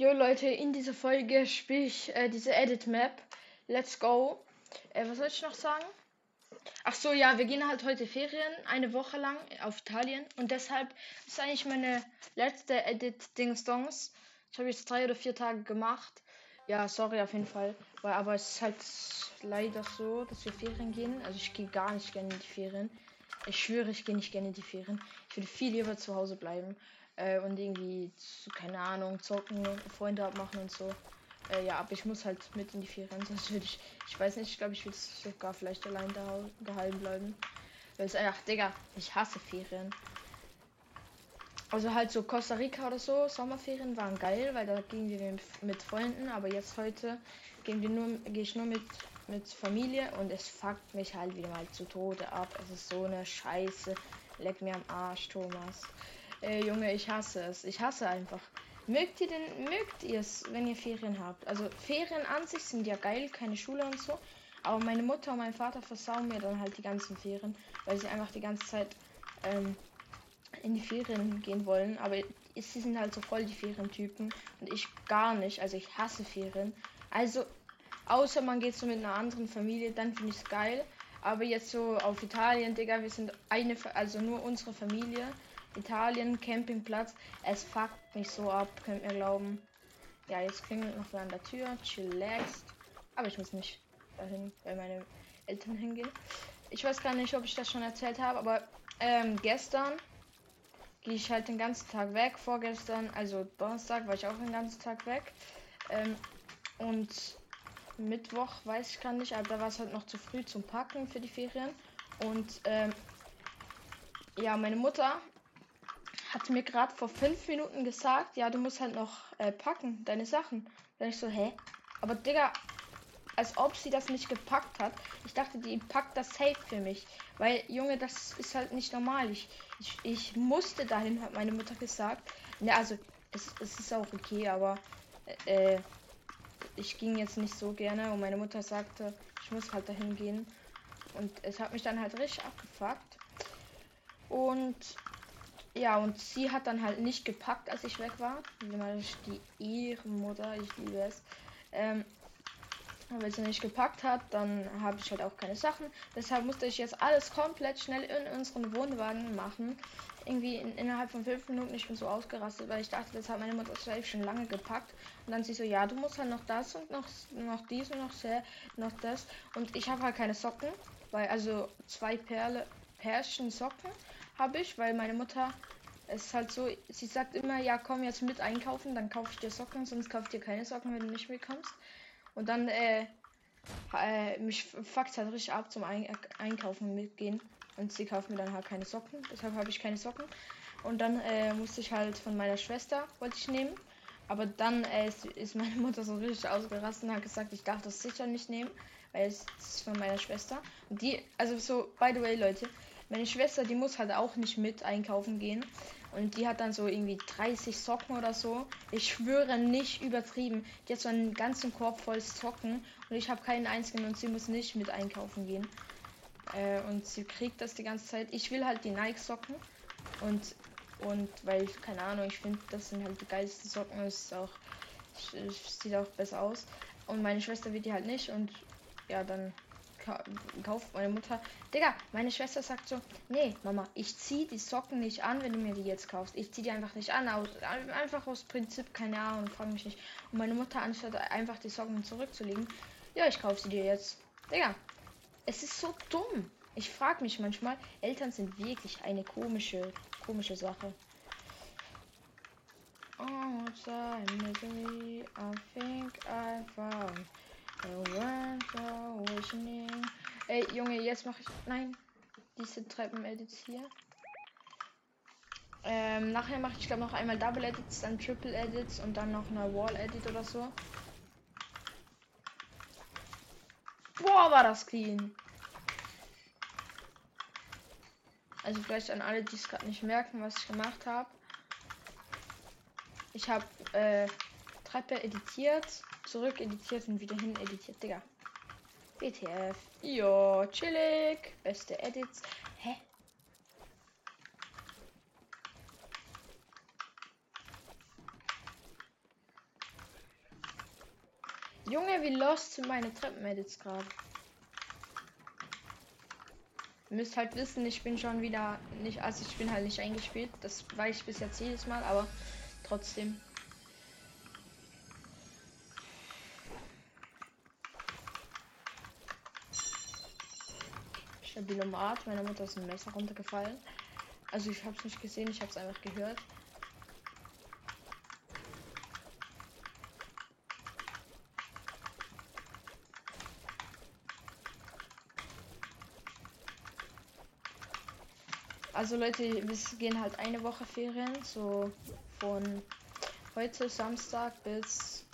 Jo Leute, in dieser Folge spiele ich äh, diese Edit Map. Let's go. Äh, was soll ich noch sagen? Ach so, ja, wir gehen halt heute Ferien, eine Woche lang auf Italien und deshalb ist eigentlich meine letzte Edit Dings Dongs. Ich habe jetzt drei oder vier Tage gemacht. Ja, sorry auf jeden Fall, weil aber es ist halt leider so, dass wir Ferien gehen. Also ich gehe gar nicht gerne in die Ferien. Ich schwöre, ich gehe nicht gerne in die Ferien. Ich würde viel lieber zu Hause bleiben äh, und irgendwie, keine Ahnung, zocken, Freunde abmachen und so. Äh, ja, aber ich muss halt mit in die Ferien, sonst würde ich, ich weiß nicht, ich glaube, ich würde sogar vielleicht allein da gehalten bleiben. Weil es einfach, Digga, ich hasse Ferien. Also halt so Costa Rica oder so, Sommerferien waren geil, weil da gingen wir mit Freunden, aber jetzt heute gehen wir nur, gehe ich nur mit, mit Familie und es fuckt mich halt wieder mal zu Tode ab. Es ist so eine Scheiße. Leck mir am Arsch, Thomas. Äh, Junge, ich hasse es. Ich hasse einfach. Mögt ihr denn, mögt ihr es, wenn ihr Ferien habt? Also Ferien an sich sind ja geil, keine Schule und so. Aber meine Mutter und mein Vater versauen mir dann halt die ganzen Ferien, weil sie einfach die ganze Zeit ähm, in die Ferien gehen wollen. Aber sie sind halt so voll die Ferientypen und ich gar nicht. Also ich hasse Ferien. Also außer man geht so mit einer anderen Familie, dann finde ich es geil. Aber jetzt so auf Italien, Digga, wir sind eine, also nur unsere Familie. Italien, Campingplatz. Es fuckt mich so ab, könnt ihr glauben. Ja, jetzt klingelt noch an der Tür. Chillaxed. Aber ich muss nicht dahin, weil meine Eltern hingehen. Ich weiß gar nicht, ob ich das schon erzählt habe, aber ähm, gestern gehe ich halt den ganzen Tag weg. Vorgestern, also Donnerstag, war ich auch den ganzen Tag weg. Ähm, und Mittwoch weiß ich gar nicht, aber da war es halt noch zu früh zum Packen für die Ferien. Und ähm, ja, meine Mutter hat mir gerade vor fünf Minuten gesagt, ja, du musst halt noch äh, packen, deine Sachen. Dann ich so, hä? Aber Digga, als ob sie das nicht gepackt hat. Ich dachte, die packt das safe für mich. Weil, Junge, das ist halt nicht normal. Ich, ich, ich musste dahin, hat meine Mutter gesagt. Ne, also, es, es ist auch okay, aber äh, ich ging jetzt nicht so gerne und meine Mutter sagte, ich muss halt dahin gehen. Und es hat mich dann halt richtig abgefuckt. Und ja, und sie hat dann halt nicht gepackt, als ich weg war. Die Ehrenmutter, ich liebe es. Ähm, wenn sie nicht gepackt hat, dann habe ich halt auch keine Sachen. Deshalb musste ich jetzt alles komplett schnell in unseren Wohnwagen machen. Irgendwie in, innerhalb von fünf Minuten ich bin so ausgerastet, weil ich dachte, das hat meine Mutter selbst schon lange gepackt. Und dann sie so, ja, du musst halt noch das und noch, noch dies und noch sehr, noch das. Und ich habe halt keine Socken, weil also zwei Perle, Pärchen Socken habe ich, weil meine Mutter es ist halt so, sie sagt immer, ja, komm jetzt mit einkaufen, dann kaufe ich dir Socken, sonst kaufe ich dir keine Socken, wenn du nicht mitkommst. Und dann, äh, äh mich fuckt halt richtig ab zum Ein Einkaufen mitgehen. Und sie kauft mir dann halt keine Socken, deshalb habe ich keine Socken. Und dann äh, musste ich halt von meiner Schwester, wollte ich nehmen. Aber dann äh, ist, ist, meine Mutter so richtig ausgerastet und hat gesagt, ich darf das sicher nicht nehmen, weil es ist von meiner Schwester. Und die, also so, by the way, Leute, meine Schwester, die muss halt auch nicht mit einkaufen gehen. Und die hat dann so irgendwie 30 Socken oder so. Ich schwöre nicht übertrieben. Die hat so einen ganzen Korb voll Socken. Und ich habe keinen einzigen und sie muss nicht mit einkaufen gehen. Äh, und sie kriegt das die ganze Zeit. Ich will halt die Nike Socken. Und, und weil, keine Ahnung, ich finde, das sind halt die geilsten Socken. Es ist auch, sieht auch besser aus. Und meine Schwester wird die halt nicht. Und ja, dann kauft meine Mutter. Digga, meine Schwester sagt so, nee, Mama, ich zieh die Socken nicht an, wenn du mir die jetzt kaufst. Ich zieh die einfach nicht an. Aus, einfach aus Prinzip, keine Ahnung, frag mich nicht. Und meine Mutter, anstatt einfach die Socken zurückzulegen, ja, ich kauf sie dir jetzt. Digga, es ist so dumm. Ich frag mich manchmal, Eltern sind wirklich eine komische, komische Sache. Oh, misery, I think I found Ey, Junge, jetzt mache ich. Nein. Diese Treppen-Edits hier. Ähm, nachher mache ich glaube noch einmal Double Edits, dann Triple Edits und dann noch eine Wall Edit oder so. Boah, war das clean. Also vielleicht an alle, die es gerade nicht merken, was ich gemacht habe. Ich habe äh, Treppe editiert, zurück editiert und wieder hin editiert, Digga. BTF. Jo, chillig. Beste Edits. Hä? Junge, wie lost sind meine Treppenedits gerade. Müsst halt wissen, ich bin schon wieder nicht, also ich bin halt nicht eingespielt. Das weiß ich bis jetzt jedes Mal, aber trotzdem. Stabilomat, meiner Mutter ist ein Messer runtergefallen. Also ich habe es nicht gesehen, ich habe es einfach gehört. Also Leute, wir gehen halt eine Woche Ferien, so von heute Samstag bis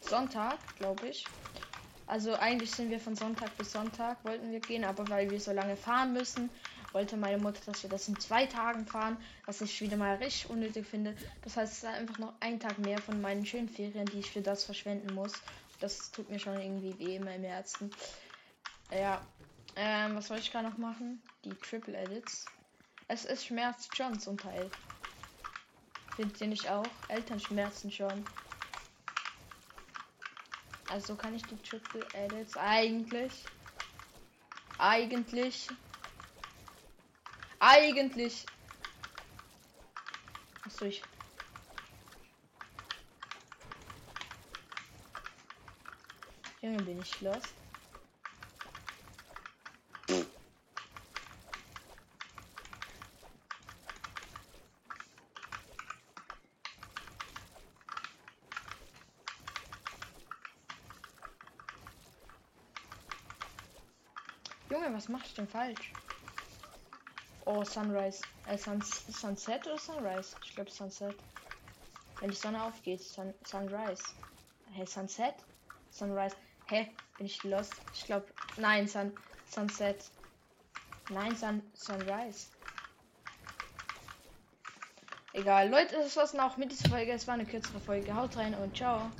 Sonntag, glaube ich. Also eigentlich sind wir von Sonntag bis Sonntag wollten wir gehen, aber weil wir so lange fahren müssen, wollte meine Mutter, dass wir das in zwei Tagen fahren, was ich wieder mal richtig unnötig finde. Das heißt, es ist einfach noch ein Tag mehr von meinen schönen Ferien, die ich für das verschwenden muss. Das tut mir schon irgendwie weh in meinem Herzen. Ja, ähm, was soll ich gerade noch machen? Die Triple Edits. Es ist schmerzt schon zum Teil. Findet ihr nicht auch? Eltern schmerzen schon. Also kann ich die Triple Edits eigentlich. Eigentlich. Eigentlich. Achso, ich. Junge, bin ich lost. Junge, was mach ich denn falsch? Oh, Sunrise. Äh, Sun Sunset oder Sunrise? Ich glaube Sunset. Wenn die Sonne aufgeht, Sun Sunrise. Hey, Sunset? Sunrise. Hä? Bin ich lost? Ich glaube. Nein, Sun Sunset. Nein, Sun Sunrise. Egal, Leute, das war's auch mit dieser Folge. Es war eine kürzere Folge. Haut rein und ciao.